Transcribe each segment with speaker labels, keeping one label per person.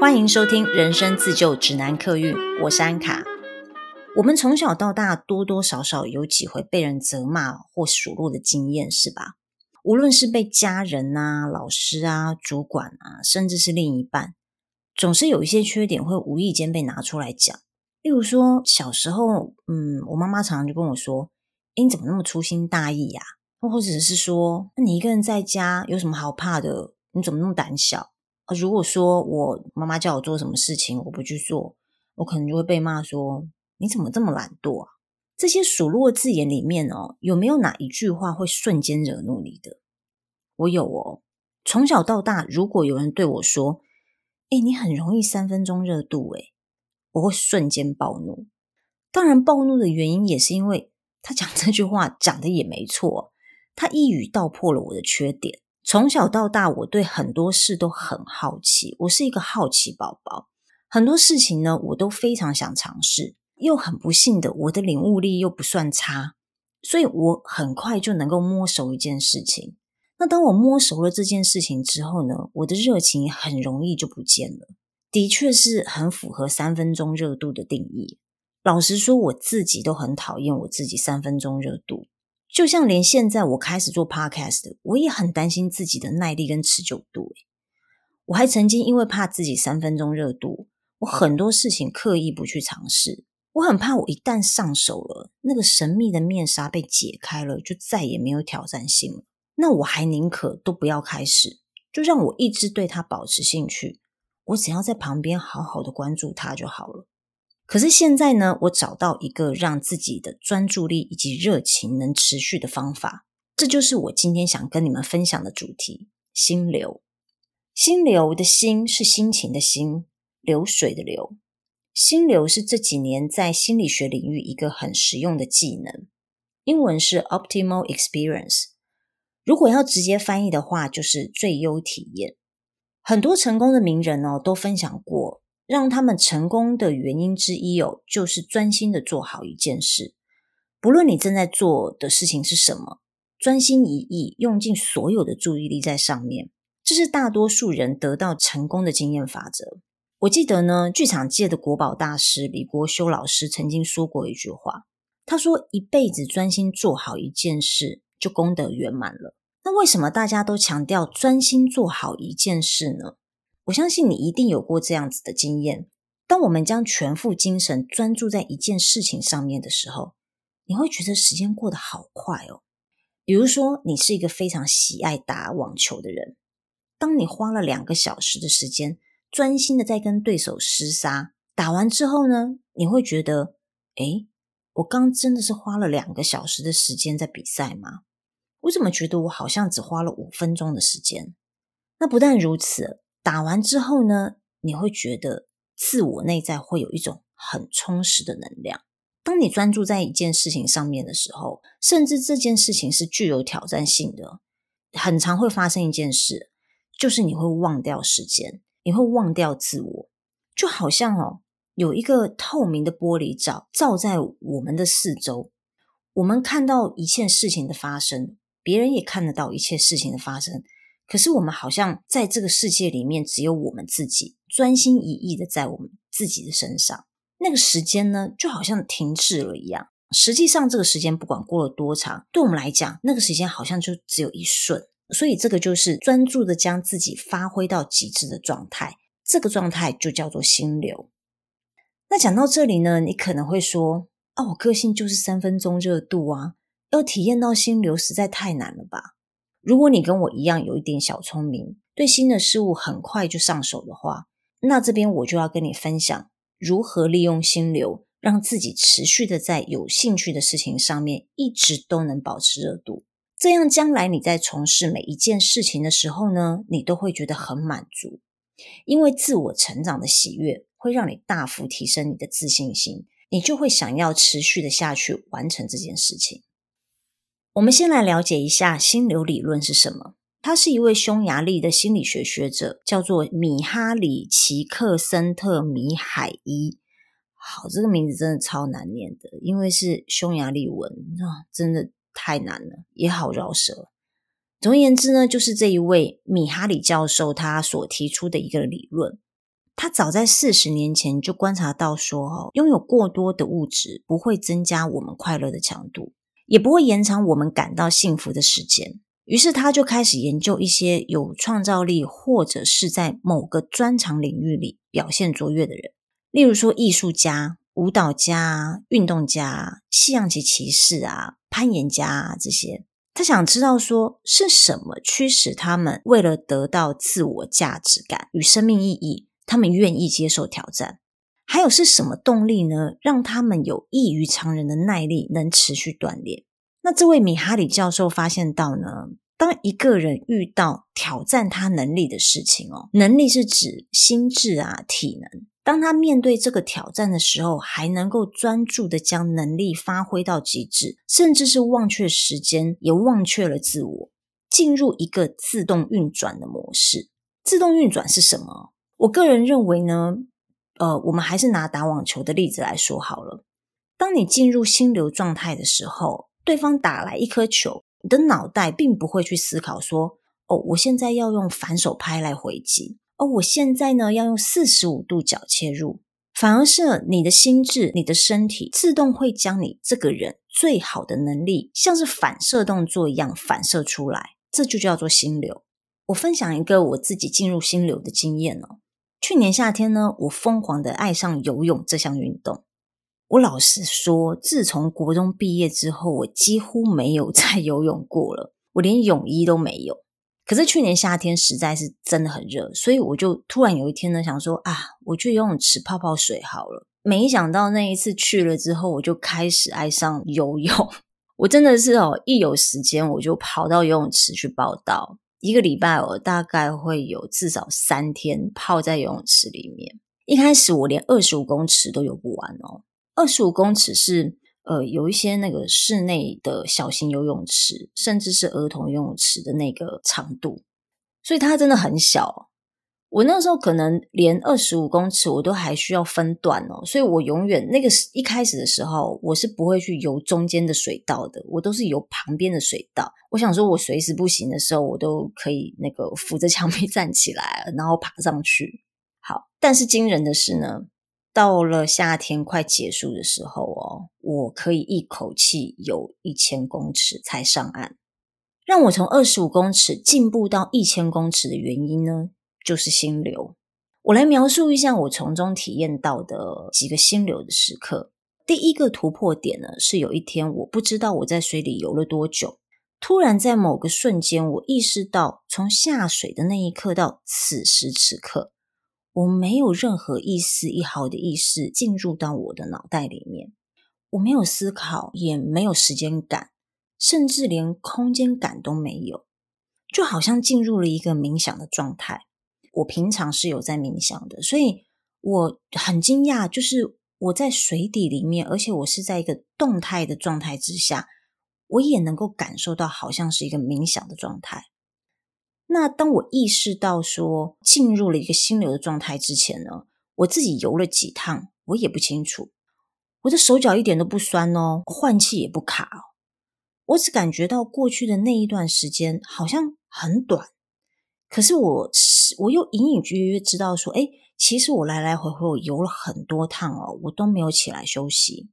Speaker 1: 欢迎收听《人生自救指南》客运，我是安卡。我们从小到大多多少少有几回被人责骂或数落的经验，是吧？无论是被家人啊、老师啊、主管啊，甚至是另一半，总是有一些缺点会无意间被拿出来讲。例如说，小时候，嗯，我妈妈常常就跟我说：“诶，你怎么那么粗心大意呀？”或者是说：“那你一个人在家有什么好怕的？你怎么那么胆小？”如果说我妈妈叫我做什么事情，我不去做，我可能就会被骂说：“你怎么这么懒惰啊？”这些数落字眼里面哦，有没有哪一句话会瞬间惹怒你的？我有哦。从小到大，如果有人对我说：“哎，你很容易三分钟热度。”哎，我会瞬间暴怒。当然，暴怒的原因也是因为他讲这句话讲的也没错，他一语道破了我的缺点。从小到大，我对很多事都很好奇，我是一个好奇宝宝。很多事情呢，我都非常想尝试。又很不幸的，我的领悟力又不算差，所以我很快就能够摸熟一件事情。那当我摸熟了这件事情之后呢，我的热情很容易就不见了。的确是很符合三分钟热度的定义。老实说，我自己都很讨厌我自己三分钟热度。就像连现在我开始做 podcast，我也很担心自己的耐力跟持久度。我还曾经因为怕自己三分钟热度，我很多事情刻意不去尝试。我很怕我一旦上手了，那个神秘的面纱被解开了，就再也没有挑战性了。那我还宁可都不要开始，就让我一直对它保持兴趣。我只要在旁边好好的关注它就好了。可是现在呢，我找到一个让自己的专注力以及热情能持续的方法，这就是我今天想跟你们分享的主题——心流。心流的心是心情的心，流水的流。心流是这几年在心理学领域一个很实用的技能，英文是 optimal experience。如果要直接翻译的话，就是最优体验。很多成功的名人哦，都分享过。让他们成功的原因之一哦，就是专心的做好一件事。不论你正在做的事情是什么，专心一意，用尽所有的注意力在上面，这是大多数人得到成功的经验法则。我记得呢，剧场界的国宝大师李国修老师曾经说过一句话，他说：“一辈子专心做好一件事，就功德圆满了。”那为什么大家都强调专心做好一件事呢？我相信你一定有过这样子的经验。当我们将全副精神专注在一件事情上面的时候，你会觉得时间过得好快哦。比如说，你是一个非常喜爱打网球的人，当你花了两个小时的时间，专心的在跟对手厮杀，打完之后呢，你会觉得，诶，我刚真的是花了两个小时的时间在比赛吗？我怎么觉得我好像只花了五分钟的时间？那不但如此。打完之后呢，你会觉得自我内在会有一种很充实的能量。当你专注在一件事情上面的时候，甚至这件事情是具有挑战性的，很常会发生一件事，就是你会忘掉时间，你会忘掉自我，就好像哦，有一个透明的玻璃罩罩在我们的四周，我们看到一切事情的发生，别人也看得到一切事情的发生。可是我们好像在这个世界里面只有我们自己，专心一意的在我们自己的身上。那个时间呢，就好像停滞了一样。实际上，这个时间不管过了多长，对我们来讲，那个时间好像就只有一瞬。所以，这个就是专注的将自己发挥到极致的状态。这个状态就叫做心流。那讲到这里呢，你可能会说：“啊，我个性就是三分钟热度啊，要体验到心流实在太难了吧？”如果你跟我一样有一点小聪明，对新的事物很快就上手的话，那这边我就要跟你分享如何利用心流，让自己持续的在有兴趣的事情上面一直都能保持热度。这样将来你在从事每一件事情的时候呢，你都会觉得很满足，因为自我成长的喜悦会让你大幅提升你的自信心，你就会想要持续的下去完成这件事情。我们先来了解一下心流理论是什么。他是一位匈牙利的心理学学者，叫做米哈里·奇克森特·米海伊。好，这个名字真的超难念的，因为是匈牙利文啊，真的太难了，也好绕舌。总而言之呢，就是这一位米哈里教授他所提出的一个理论。他早在四十年前就观察到说，哦，拥有过多的物质不会增加我们快乐的强度，也不会延长我们感到幸福的时间。于是他就开始研究一些有创造力或者是在某个专长领域里表现卓越的人，例如说艺术家、舞蹈家、运动家、西洋棋骑士啊、攀岩家啊这些。他想知道说是什么驱使他们为了得到自我价值感与生命意义。他们愿意接受挑战，还有是什么动力呢？让他们有异于常人的耐力，能持续锻炼。那这位米哈里教授发现到呢，当一个人遇到挑战他能力的事情哦，能力是指心智啊、体能。当他面对这个挑战的时候，还能够专注的将能力发挥到极致，甚至是忘却时间，也忘却了自我，进入一个自动运转的模式。自动运转是什么？我个人认为呢，呃，我们还是拿打网球的例子来说好了。当你进入心流状态的时候，对方打来一颗球，你的脑袋并不会去思考说：“哦，我现在要用反手拍来回击。”哦，我现在呢要用四十五度角切入。反而是你的心智、你的身体自动会将你这个人最好的能力，像是反射动作一样反射出来。这就叫做心流。我分享一个我自己进入心流的经验哦。去年夏天呢，我疯狂的爱上游泳这项运动。我老实说，自从国中毕业之后，我几乎没有再游泳过了，我连泳衣都没有。可是去年夏天实在是真的很热，所以我就突然有一天呢，想说啊，我去游泳池泡泡水好了。没想到那一次去了之后，我就开始爱上游泳。我真的是哦，一有时间我就跑到游泳池去报到。一个礼拜，我大概会有至少三天泡在游泳池里面。一开始我连二十五公尺都游不完哦。二十五公尺是呃有一些那个室内的小型游泳池，甚至是儿童游泳池的那个长度，所以它真的很小。我那时候可能连二十五公尺我都还需要分段哦，所以我永远那个一开始的时候，我是不会去游中间的水道的，我都是游旁边的水道。我想说，我随时不行的时候，我都可以那个扶着墙壁 站起来，然后爬上去。好，但是惊人的是呢，到了夏天快结束的时候哦，我可以一口气游一千公尺才上岸。让我从二十五公尺进步到一千公尺的原因呢，就是心流。我来描述一下我从中体验到的几个心流的时刻。第一个突破点呢，是有一天我不知道我在水里游了多久，突然在某个瞬间，我意识到从下水的那一刻到此时此刻，我没有任何一丝一毫的意识进入到我的脑袋里面，我没有思考，也没有时间感，甚至连空间感都没有，就好像进入了一个冥想的状态。我平常是有在冥想的，所以我很惊讶，就是我在水底里面，而且我是在一个动态的状态之下，我也能够感受到好像是一个冥想的状态。那当我意识到说进入了一个心流的状态之前呢，我自己游了几趟，我也不清楚，我的手脚一点都不酸哦，换气也不卡哦，我只感觉到过去的那一段时间好像很短。可是我是，我又隐隐约约知道说，哎，其实我来来回回我游了很多趟哦，我都没有起来休息。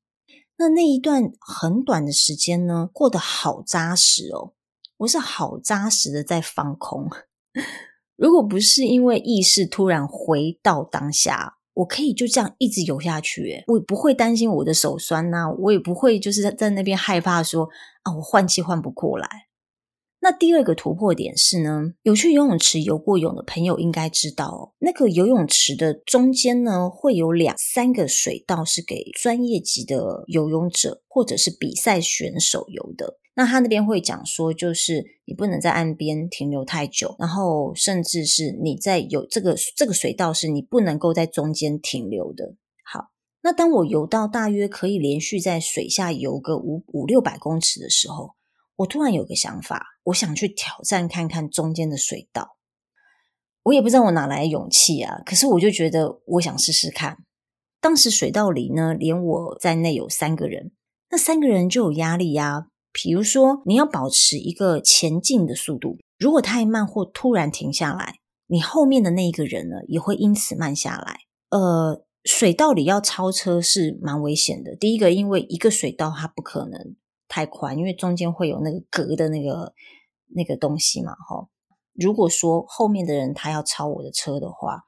Speaker 1: 那那一段很短的时间呢，过得好扎实哦，我是好扎实的在放空。如果不是因为意识突然回到当下，我可以就这样一直游下去，我也不会担心我的手酸呐，我也不会就是在在那边害怕说啊，我换气换不过来。那第二个突破点是呢，有去游泳池游过泳的朋友应该知道哦，那个游泳池的中间呢，会有两三个水道是给专业级的游泳者或者是比赛选手游的。那他那边会讲说，就是你不能在岸边停留太久，然后甚至是你在有这个这个水道是你不能够在中间停留的。好，那当我游到大约可以连续在水下游个五五六百公尺的时候。我突然有个想法，我想去挑战看看中间的水道。我也不知道我哪来的勇气啊，可是我就觉得我想试试看。当时水道里呢，连我在内有三个人，那三个人就有压力呀。比如说，你要保持一个前进的速度，如果太慢或突然停下来，你后面的那一个人呢，也会因此慢下来。呃，水道里要超车是蛮危险的。第一个，因为一个水道它不可能太宽，因为中间会有那个隔的那个那个东西嘛，哈。如果说后面的人他要超我的车的话，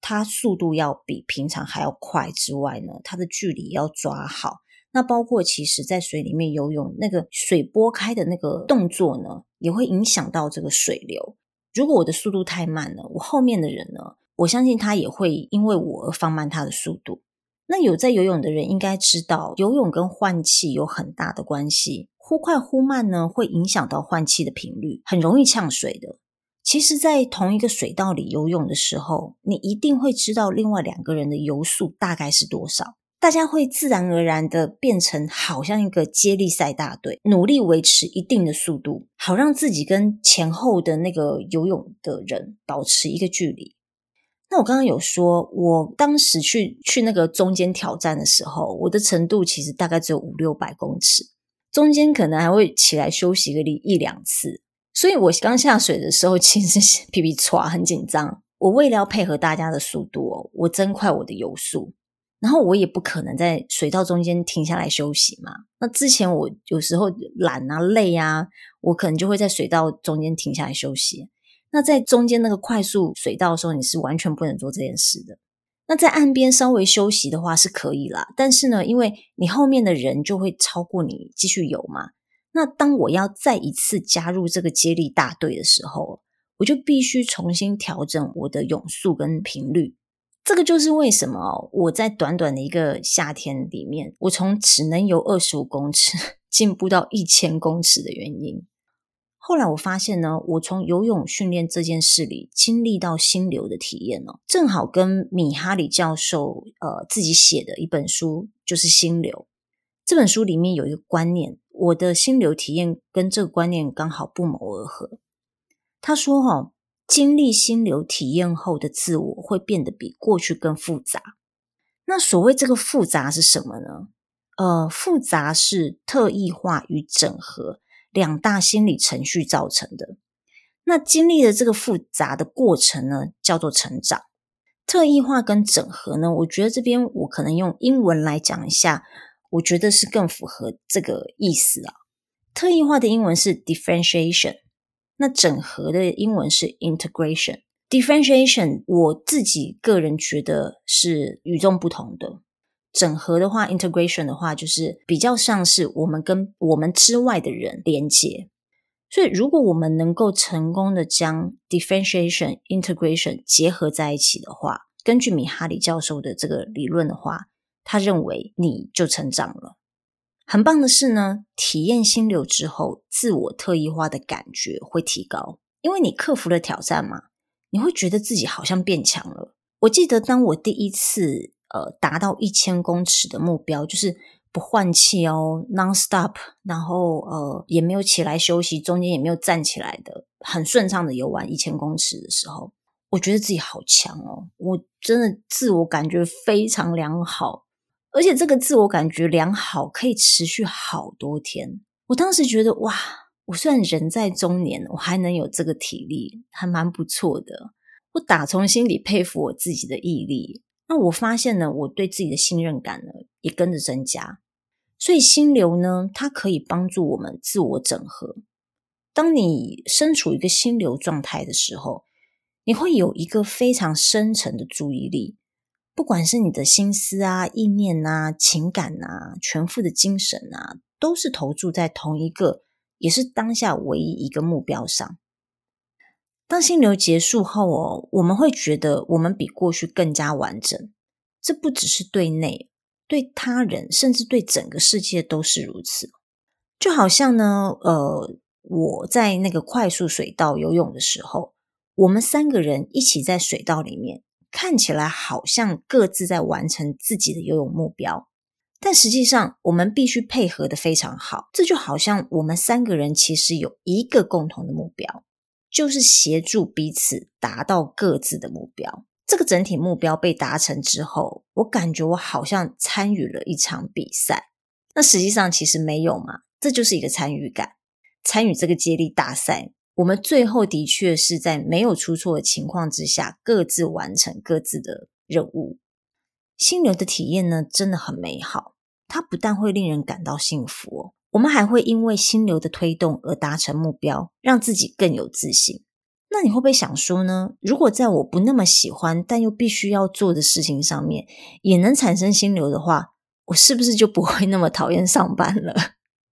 Speaker 1: 他速度要比平常还要快之外呢，他的距离要抓好。那包括其实在水里面游泳，那个水拨开的那个动作呢，也会影响到这个水流。如果我的速度太慢了，我后面的人呢，我相信他也会因为我而放慢他的速度。那有在游泳的人应该知道，游泳跟换气有很大的关系。忽快忽慢呢，会影响到换气的频率，很容易呛水的。其实，在同一个水道里游泳的时候，你一定会知道另外两个人的游速大概是多少。大家会自然而然的变成好像一个接力赛大队，努力维持一定的速度，好让自己跟前后的那个游泳的人保持一个距离。那我刚刚有说，我当时去去那个中间挑战的时候，我的程度其实大概只有五六百公尺，中间可能还会起来休息个一两次。所以我刚下水的时候，其实是皮皮剉，很紧张。我为了要配合大家的速度，我增快我的游速。然后我也不可能在水道中间停下来休息嘛。那之前我有时候懒啊、累啊，我可能就会在水道中间停下来休息。那在中间那个快速水道的时候，你是完全不能做这件事的。那在岸边稍微休息的话是可以啦，但是呢，因为你后面的人就会超过你继续游嘛。那当我要再一次加入这个接力大队的时候，我就必须重新调整我的泳速跟频率。这个就是为什么我在短短的一个夏天里面，我从只能游二十五公尺 进步到一千公尺的原因。后来我发现呢，我从游泳训练这件事里经历到心流的体验哦，正好跟米哈里教授呃自己写的一本书就是心流。这本书里面有一个观念，我的心流体验跟这个观念刚好不谋而合。他说哈、哦。经历心流体验后的自我会变得比过去更复杂。那所谓这个复杂是什么呢？呃，复杂是特异化与整合两大心理程序造成的。那经历了这个复杂的过程呢，叫做成长。特异化跟整合呢，我觉得这边我可能用英文来讲一下，我觉得是更符合这个意思啊。特异化的英文是 differentiation。那整合的英文是 integration，differentiation 我自己个人觉得是与众不同的。整合的话，integration 的话就是比较像是我们跟我们之外的人连接。所以如果我们能够成功的将 differentiation、integration 结合在一起的话，根据米哈里教授的这个理论的话，他认为你就成长了。很棒的是呢，体验心流之后，自我特异化的感觉会提高，因为你克服了挑战嘛，你会觉得自己好像变强了。我记得当我第一次呃达到一千公尺的目标，就是不换气哦，non-stop，然后呃也没有起来休息，中间也没有站起来的，很顺畅的游完一千公尺的时候，我觉得自己好强哦，我真的自我感觉非常良好。而且这个自我感觉良好，可以持续好多天。我当时觉得，哇，我虽然人在中年，我还能有这个体力，还蛮不错的。我打从心里佩服我自己的毅力。那我发现呢，我对自己的信任感呢，也跟着增加。所以心流呢，它可以帮助我们自我整合。当你身处一个心流状态的时候，你会有一个非常深层的注意力。不管是你的心思啊、意念啊、情感啊、全副的精神啊，都是投注在同一个，也是当下唯一一个目标上。当心流结束后哦，我们会觉得我们比过去更加完整。这不只是对内，对他人，甚至对整个世界都是如此。就好像呢，呃，我在那个快速水道游泳的时候，我们三个人一起在水道里面。看起来好像各自在完成自己的游泳目标，但实际上我们必须配合得非常好。这就好像我们三个人其实有一个共同的目标，就是协助彼此达到各自的目标。这个整体目标被达成之后，我感觉我好像参与了一场比赛。那实际上其实没有嘛，这就是一个参与感，参与这个接力大赛。我们最后的确是在没有出错的情况之下，各自完成各自的任务。心流的体验呢，真的很美好。它不但会令人感到幸福，我们还会因为心流的推动而达成目标，让自己更有自信。那你会不会想说呢？如果在我不那么喜欢但又必须要做的事情上面，也能产生心流的话，我是不是就不会那么讨厌上班了？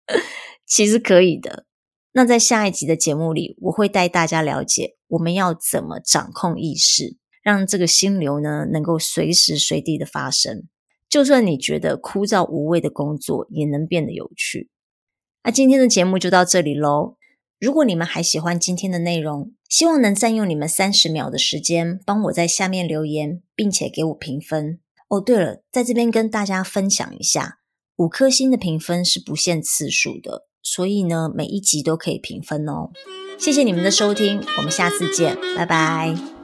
Speaker 1: 其实可以的。那在下一集的节目里，我会带大家了解我们要怎么掌控意识，让这个心流呢能够随时随地的发生。就算你觉得枯燥无味的工作，也能变得有趣。那今天的节目就到这里喽。如果你们还喜欢今天的内容，希望能占用你们三十秒的时间，帮我在下面留言，并且给我评分。哦，对了，在这边跟大家分享一下，五颗星的评分是不限次数的，所以呢，每一集都可以评分哦。谢谢你们的收听，我们下次见，拜拜。